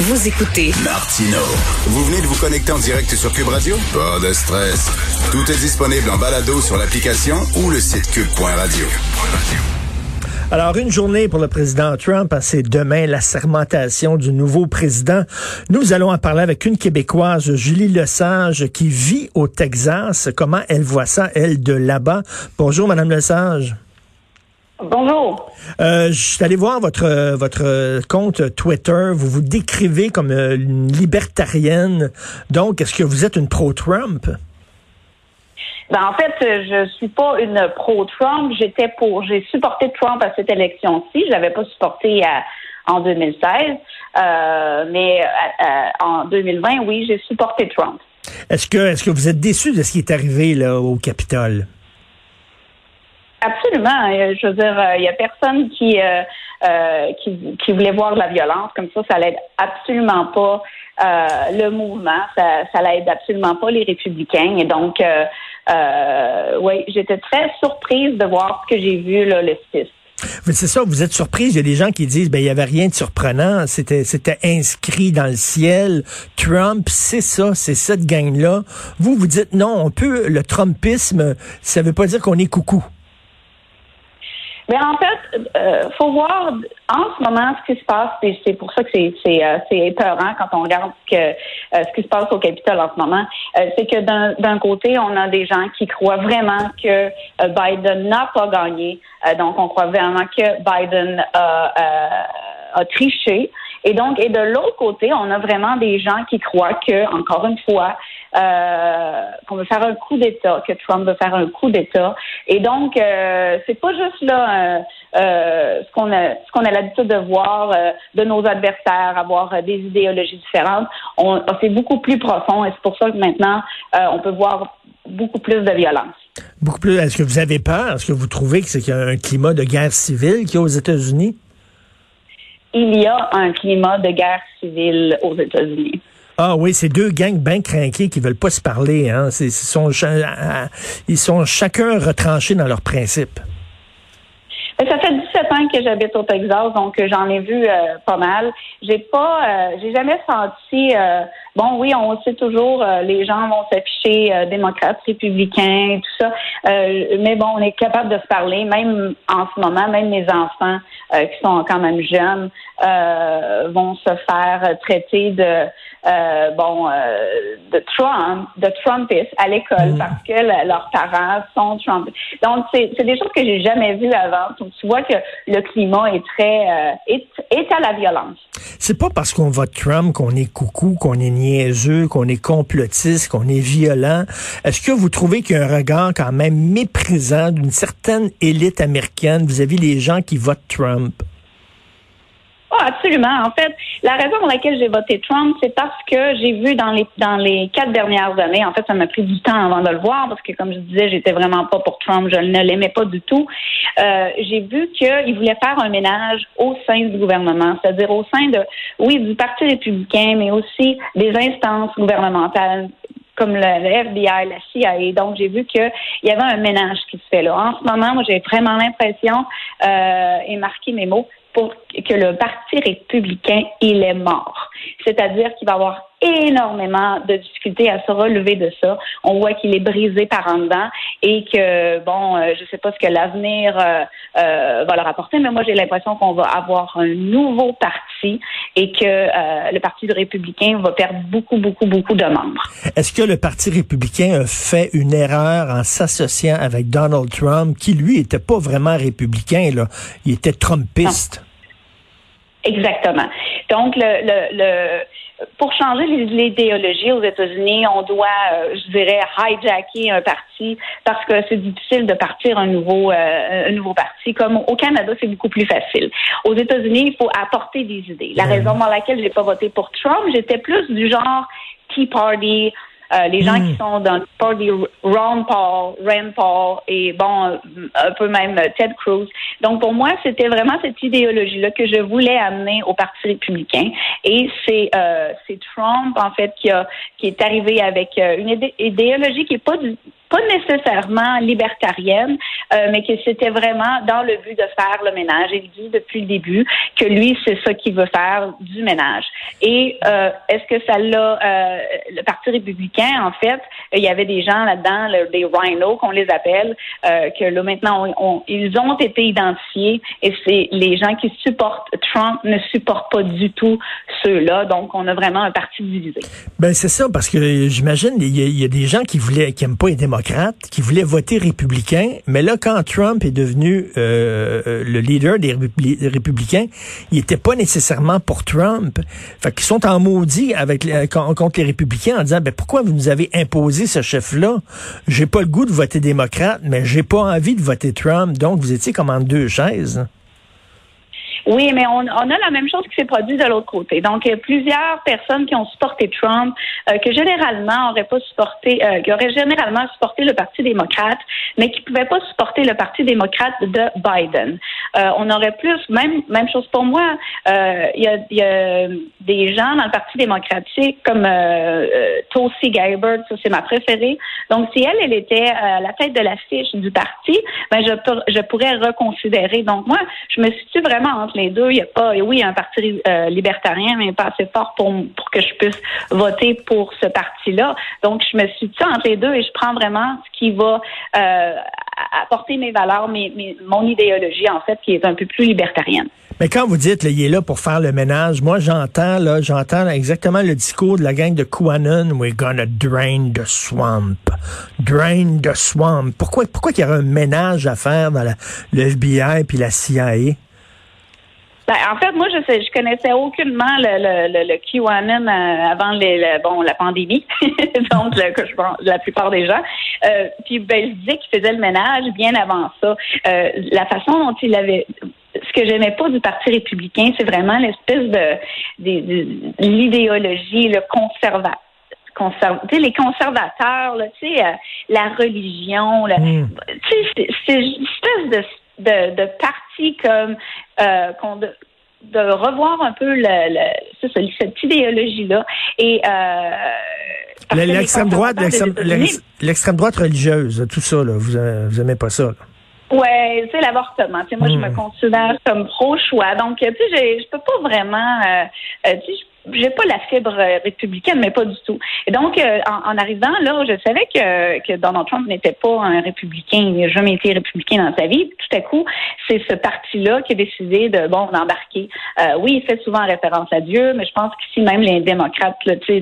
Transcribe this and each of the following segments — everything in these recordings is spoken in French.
Vous écoutez Martino. Vous venez de vous connecter en direct sur Cube Radio? Pas de stress. Tout est disponible en balado sur l'application ou le site cube.radio. Alors, une journée pour le président Trump, hein, c'est demain la sermentation du nouveau président. Nous allons en parler avec une Québécoise, Julie Lesage, qui vit au Texas. Comment elle voit ça, elle, de là-bas? Bonjour, Madame Lesage. Bonjour. Euh, je suis allé voir votre votre compte Twitter. Vous vous décrivez comme euh, une libertarienne. Donc, est-ce que vous êtes une pro-Trump? Ben, en fait, je suis pas une pro-Trump. J'étais pour, j'ai supporté Trump à cette élection-ci. Je l'avais pas supporté en 2016, euh, mais en 2020, oui, j'ai supporté Trump. Est-ce que est-ce que vous êtes déçu de ce qui est arrivé là au Capitole? Absolument. Euh, je veux dire, il euh, y a personne qui, euh, euh, qui, qui voulait voir la violence comme ça. Ça l'aide absolument pas euh, le mouvement. Ça, ça l'aide absolument pas les républicains. Et donc, euh, oui, j'étais très surprise de voir ce que j'ai vu là, le 6. C'est ça, vous êtes surprise. Il y a des gens qui disent, ben, il y avait rien de surprenant. C'était, c'était inscrit dans le ciel. Trump, c'est ça, c'est cette gang-là. Vous, vous dites, non, on peut, le Trumpisme, ça veut pas dire qu'on est coucou. Mais en fait, euh, faut voir en ce moment ce qui se passe, c'est pour ça que c'est c'est euh, épeurant quand on regarde ce que euh, ce qui se passe au Capitole en ce moment, euh, c'est que d'un côté on a des gens qui croient vraiment que Biden n'a pas gagné, donc on croit vraiment que Biden a, a triché. Et donc, et de l'autre côté, on a vraiment des gens qui croient que, encore une fois, euh, qu'on veut faire un coup d'État, que Trump veut faire un coup d'État. Et donc, euh, c'est pas juste là euh, euh ce qu'on a ce qu'on a l'habitude de voir de nos adversaires, avoir des idéologies différentes. On, c'est beaucoup plus profond et c'est pour ça que maintenant, on peut voir beaucoup plus de violence. Beaucoup plus. Est-ce que vous avez peur? Est-ce que vous trouvez que c'est qu'il y a un climat de guerre civile qui est aux États-Unis? Il y a un climat de guerre civile aux États-Unis. Ah oui, c'est deux gangs bien craqués qui veulent pas se parler. Hein. Ils, sont, ils sont chacun retranchés dans leurs principes. Ça fait 17 ans que j'habite au Texas, donc j'en ai vu euh, pas mal. J'ai pas, euh, j'ai jamais senti. Euh, bon, oui, on sait toujours, les gens vont s'afficher démocrates, républicains, tout ça. mais bon, on est capable de se parler, même en ce moment, même mes enfants qui sont quand même jeunes vont se faire traiter de euh, bon, euh, de Trump, de Trumpistes à l'école mm. parce que leurs parents sont Trump. Donc, c'est des choses que j'ai jamais vues avant. Donc, tu vois que le climat est très, euh, est, est à la violence. C'est pas parce qu'on vote Trump qu'on est coucou, qu'on est niaiseux, qu'on est complotiste, qu'on est violent. Est-ce que vous trouvez qu'il y a un regard quand même méprisant d'une certaine élite américaine vis-à-vis -vis des gens qui votent Trump? Absolument. En fait, la raison pour laquelle j'ai voté Trump, c'est parce que j'ai vu dans les dans les quatre dernières années, en fait, ça m'a pris du temps avant de le voir, parce que comme je disais, j'étais vraiment pas pour Trump, je ne l'aimais pas du tout. Euh, j'ai vu qu'il voulait faire un ménage au sein du gouvernement, c'est-à-dire au sein de, oui, du Parti républicain, mais aussi des instances gouvernementales comme le, FBI, la CIA. Donc, j'ai vu qu'il y avait un ménage qui se fait là. En ce moment, moi, j'ai vraiment l'impression, euh, et marqué mes mots, pour que le Parti républicain, il est mort. C'est-à-dire qu'il va avoir énormément de difficultés à se relever de ça. On voit qu'il est brisé par en dedans et que, bon, euh, je ne sais pas ce que l'avenir euh, euh, va leur apporter, mais moi, j'ai l'impression qu'on va avoir un nouveau parti et que le Parti républicain va perdre beaucoup, beaucoup, beaucoup de membres. Est-ce que le Parti républicain a fait une erreur en s'associant avec Donald Trump, qui, lui, était pas vraiment républicain, là? Il était trumpiste. Exactement. Donc, le, le, le pour changer l'idéologie aux États-Unis, on doit, euh, je dirais, hijacker un parti parce que c'est difficile de partir un nouveau, euh, un nouveau parti. Comme au Canada, c'est beaucoup plus facile. Aux États-Unis, il faut apporter des idées. La raison pour laquelle j'ai pas voté pour Trump, j'étais plus du genre Tea Party, euh, les gens qui hmm. sont dans le parti Ron Paul, Rand Paul et bon, un peu même Ted Cruz. Donc pour moi, c'était vraiment cette idéologie-là que je voulais amener au Parti républicain. Et c'est euh, c'est Trump en fait qui a qui est arrivé avec euh, une idéologie qui est pas du pas nécessairement libertarienne, euh, mais que c'était vraiment dans le but de faire le ménage. Il dit depuis le début que lui, c'est ça qu'il veut faire, du ménage. Et euh, est-ce que ça l'a... Euh, le Parti républicain, en fait, il y avait des gens là-dedans, des rhinos qu'on les appelle, que là maintenant, ils ont été identifiés et c'est les gens qui supportent Trump ne supportent pas du tout ceux-là. Donc, on a vraiment un parti divisé. Ben c'est ça, parce que j'imagine il y, a des gens qui voulaient, qui aiment pas les démocrates, qui voulaient voter républicain, mais là, quand Trump est devenu euh, euh, le leader des républicains, il était pas nécessairement pour Trump. Fait qu'ils sont en maudit avec contre les républicains en disant, ben pourquoi vous nous avez imposé ce chef-là? J'ai pas le goût de voter démocrate, mais j'ai pas envie de voter Trump. Donc, vous étiez comme en deux chaises. Oui, mais on, on, a la même chose qui s'est produite de l'autre côté. Donc, plusieurs personnes qui ont supporté Trump, euh, que généralement n'auraient pas supporté, euh, qui auraient généralement supporté le Parti démocrate, mais qui pouvaient pas supporter le Parti démocrate de Biden. Euh, on aurait plus, même même chose pour moi. Euh, il y, a, y, a, des gens dans le Parti démocratique comme Tulsi Gabbard, ça c'est ma préférée. Donc, si elle, elle était à la tête de l'affiche du parti, ben je, je pourrais reconsidérer. Donc, moi, je me situe vraiment entre les deux. Il y a pas, oui, il y a un parti euh, libertarien, mais pas assez fort pour, pour que je puisse voter pour ce parti-là. Donc, je me suis dit entre les deux et je prends vraiment ce qui va euh, apporter mes valeurs, mes, mon idéologie, en fait, qui est un peu plus libertarienne. Mais quand vous dites, il est là pour faire le ménage, moi, j'entends, là, j'entends exactement le discours de la gang de QAnon, we're gonna drain the swamp. Drain the swamp. Pourquoi, pourquoi qu'il y aurait un ménage à faire dans le FBI puis la CIA? Ben, en fait, moi, je sais, je connaissais aucunement le, le, le, QAnon euh, avant les, bon, la pandémie, donc la plupart des gens. Euh, puis ben, je disais qu'il faisait le ménage bien avant ça. Euh, la façon dont il avait ce que j'aimais pas du Parti républicain, c'est vraiment l'espèce de, de, l'idéologie, le conservateur. les conservateurs, là, la religion, hmm. c'est une espèce de de, de comme euh, de, revoir un peu le, cette idéologie-là. Et euh, l'extrême droite, l'extrême droite religieuse, tout ça, là, vous, vous aimez pas ça. Là. Ouais, c'est l'avortement. moi, je me hmm. considère comme pro-choix. Donc, tu sais, je peux pas vraiment, euh, euh tu sais, j'ai pas la fibre républicaine, mais pas du tout. Et donc, euh, en, arrivant là, je savais que, que Donald Trump n'était pas un républicain, il n'a jamais été républicain dans sa vie. Tout à coup, c'est ce parti-là qui a décidé de bon d'embarquer. Euh, oui, il fait souvent référence à Dieu, mais je pense qu'ici même les démocrates, là, euh,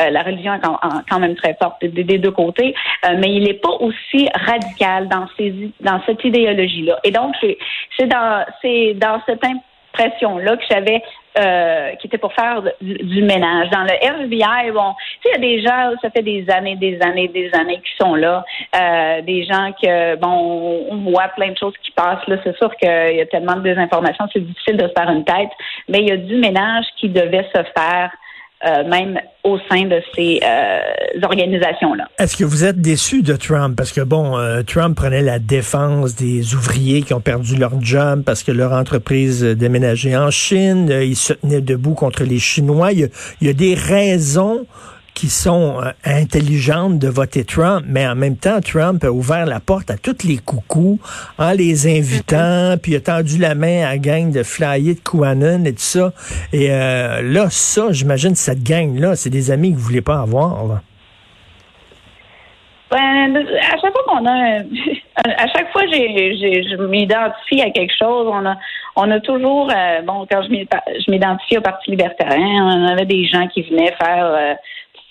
euh, la religion est quand, même très forte des, deux côtés, mais il n'est pas aussi radical dans ces dans cette idéologie-là. Et donc, c'est dans dans cette impression-là que j'avais euh, qui était pour faire du, ménage. Dans le FBI, bon, tu sais, il y a des gens, ça fait des années, des années, des années qui sont là. Euh, des gens que, bon, on voit plein de choses qui passent. Là, c'est sûr qu'il y a tellement de désinformation, c'est difficile de se faire une tête. Mais il y a du ménage qui devait se faire euh, même au sein de ces euh, organisations-là. Est-ce que vous êtes déçu de Trump? Parce que, bon, euh, Trump prenait la défense des ouvriers qui ont perdu leur job parce que leur entreprise déménageait en Chine. il se tenait debout contre les Chinois. il y a des raisons qui sont euh, intelligentes de voter Trump, mais en même temps, Trump a ouvert la porte à tous les coucous en les invitant, puis a tendu la main à la gang de flyers de QAnon et tout ça. Et euh, là, ça, j'imagine, cette gang-là, c'est des amis que vous voulez pas avoir. Là. Ben, à chaque fois qu'on a, à chaque fois j'ai, je m'identifie à quelque chose, on a, on a toujours, euh, bon, quand je m'identifie au Parti libertarien, on avait des gens qui venaient faire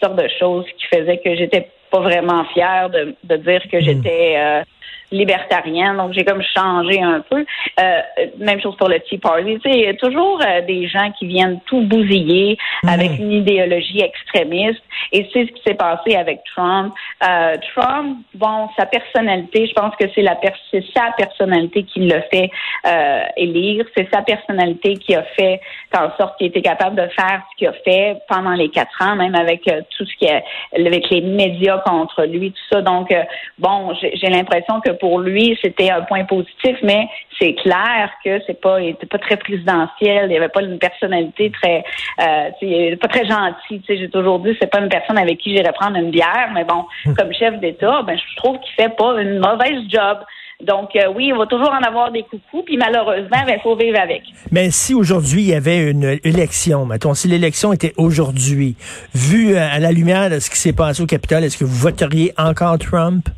sortes de choses qui faisaient que j'étais pas vraiment fière de, de dire que hmm. j'étais euh, libertarienne, donc j'ai comme changé un peu. Euh, même chose pour le Tea Party. Tu sais, il y a toujours euh, des gens qui viennent tout bousiller hmm. avec une idéologie extrémiste, et c'est ce qui s'est passé avec Trump. Euh, Trump, bon, sa personnalité, je pense que c'est la c'est sa personnalité qui l'a fait euh, élire, c'est sa personnalité qui a fait en sorte qu'il était capable de faire ce qu'il a fait pendant les quatre ans, même avec tout ce qui est avec les médias contre lui, tout ça. Donc, bon, j'ai l'impression que pour lui, c'était un point positif, mais c'est clair que c'est pas, il était pas très présidentiel, il n'y avait pas une personnalité très, euh, pas très gentil. J'ai toujours dit, c'est pas une personne avec qui j'irais prendre une bière, mais bon, hum. comme chef d'État, ben je trouve qu'il fait pas une mauvaise job. Donc euh, oui, on va toujours en avoir des coucous, puis malheureusement, il ben, faut vivre avec. Mais si aujourd'hui il y avait une élection, mettons, si l'élection était aujourd'hui, vu euh, à la lumière de ce qui s'est passé au Capitole, est-ce que vous voteriez encore Trump?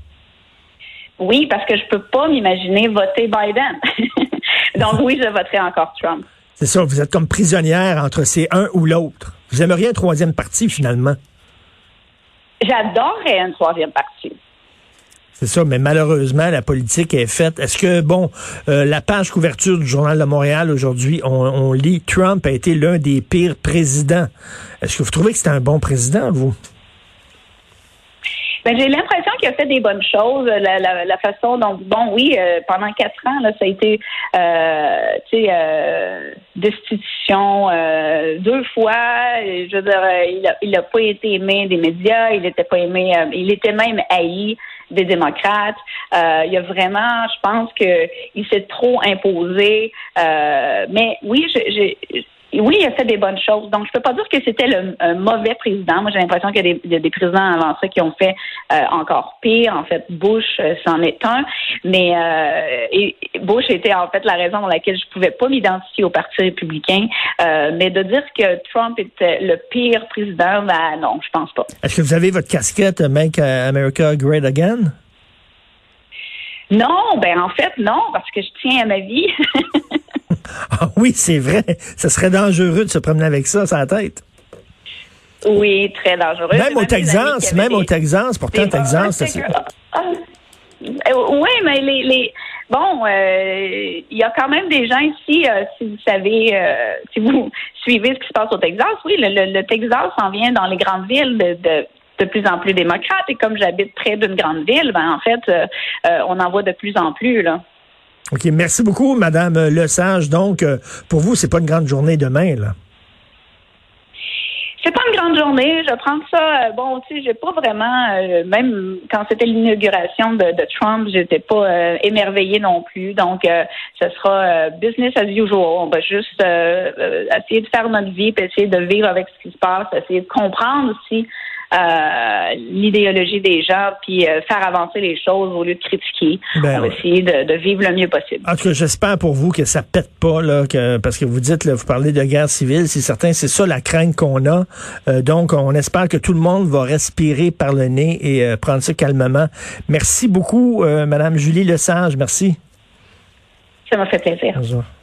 Oui, parce que je peux pas m'imaginer voter Biden. Donc oui, je voterai encore Trump. C'est ça, vous êtes comme prisonnière entre ces un ou l'autre. Vous aimeriez un troisième parti finalement? J'adorerais un troisième parti. C'est ça, mais malheureusement, la politique est faite. Est-ce que, bon, euh, la page couverture du Journal de Montréal aujourd'hui, on, lit Trump a été l'un des pires présidents. Est-ce que vous trouvez que c'était un bon président, vous? Ben, j'ai l'impression qu'il a fait des bonnes choses. La, façon dont, bon, oui, euh, pendant quatre ans, ça a été, euh, tu sais, euh, destitution deux fois. Je veux dire, il a, pas été aimé des médias, il n'était pas aimé, il était même haï des démocrates. Euh, il y a vraiment, je pense qu'il s'est trop imposé. Euh, mais oui, je, oui, il a fait des bonnes choses. Donc, je peux pas dire que c'était le un mauvais président. Moi, j'ai l'impression qu'il y a des, présidents avant ça qui ont fait euh, encore pire. En fait, Bush, euh, c'en est un. Mais euh, et Bush était en fait la raison pour laquelle je pouvais pas m'identifier au Parti républicain. mais de dire que Trump était le pire président, ben non, je pense pas. Est-ce que vous avez votre casquette Make America Great Again? Non, ben en fait, non, parce que je tiens à ma vie. Ah oui, c'est vrai. Ce serait dangereux de se promener avec ça sur la tête. Oui, très dangereux. Même au Texas, même au Texas, pourtant Texas, c'est ah, oui, mais les, bon, euh, il y a quand même des gens ici, euh, si vous savez, euh, si vous suivez ce qui se passe au Texas, oui, le, Texas en vient dans les grandes villes de, de, plus en plus démocrates. Et comme j'habite près d'une grande ville, ben en fait, on en voit de plus en plus là. OK, merci beaucoup, Madame Lesage. Donc, euh, pour vous, c'est pas une grande journée demain, là? C'est pas une grande journée. Je prends ça. Euh, bon, tu sais, j'ai pas vraiment, euh, même quand c'était l'inauguration de, de, Trump, j'étais pas émerveillée non plus. Donc, ce sera business as usual. On va juste essayer de faire notre vie, puis essayer de vivre avec ce qui se passe, essayer de comprendre aussi euh, l'idéologie des gens, puis euh, faire avancer les choses au lieu de critiquer. Ben on va essayer de, vivre le mieux possible. En tout cas, j'espère pour vous que ça pète pas, là, que, parce que vous dites, là, vous parlez de guerre civile, c'est certain, c'est ça la crainte qu'on a. Euh, donc, on espère que tout le monde va respirer par le nez et prendre ça calmement. Merci beaucoup, Madame Julie Lesage. Merci. Ça m'a fait plaisir. Bonjour.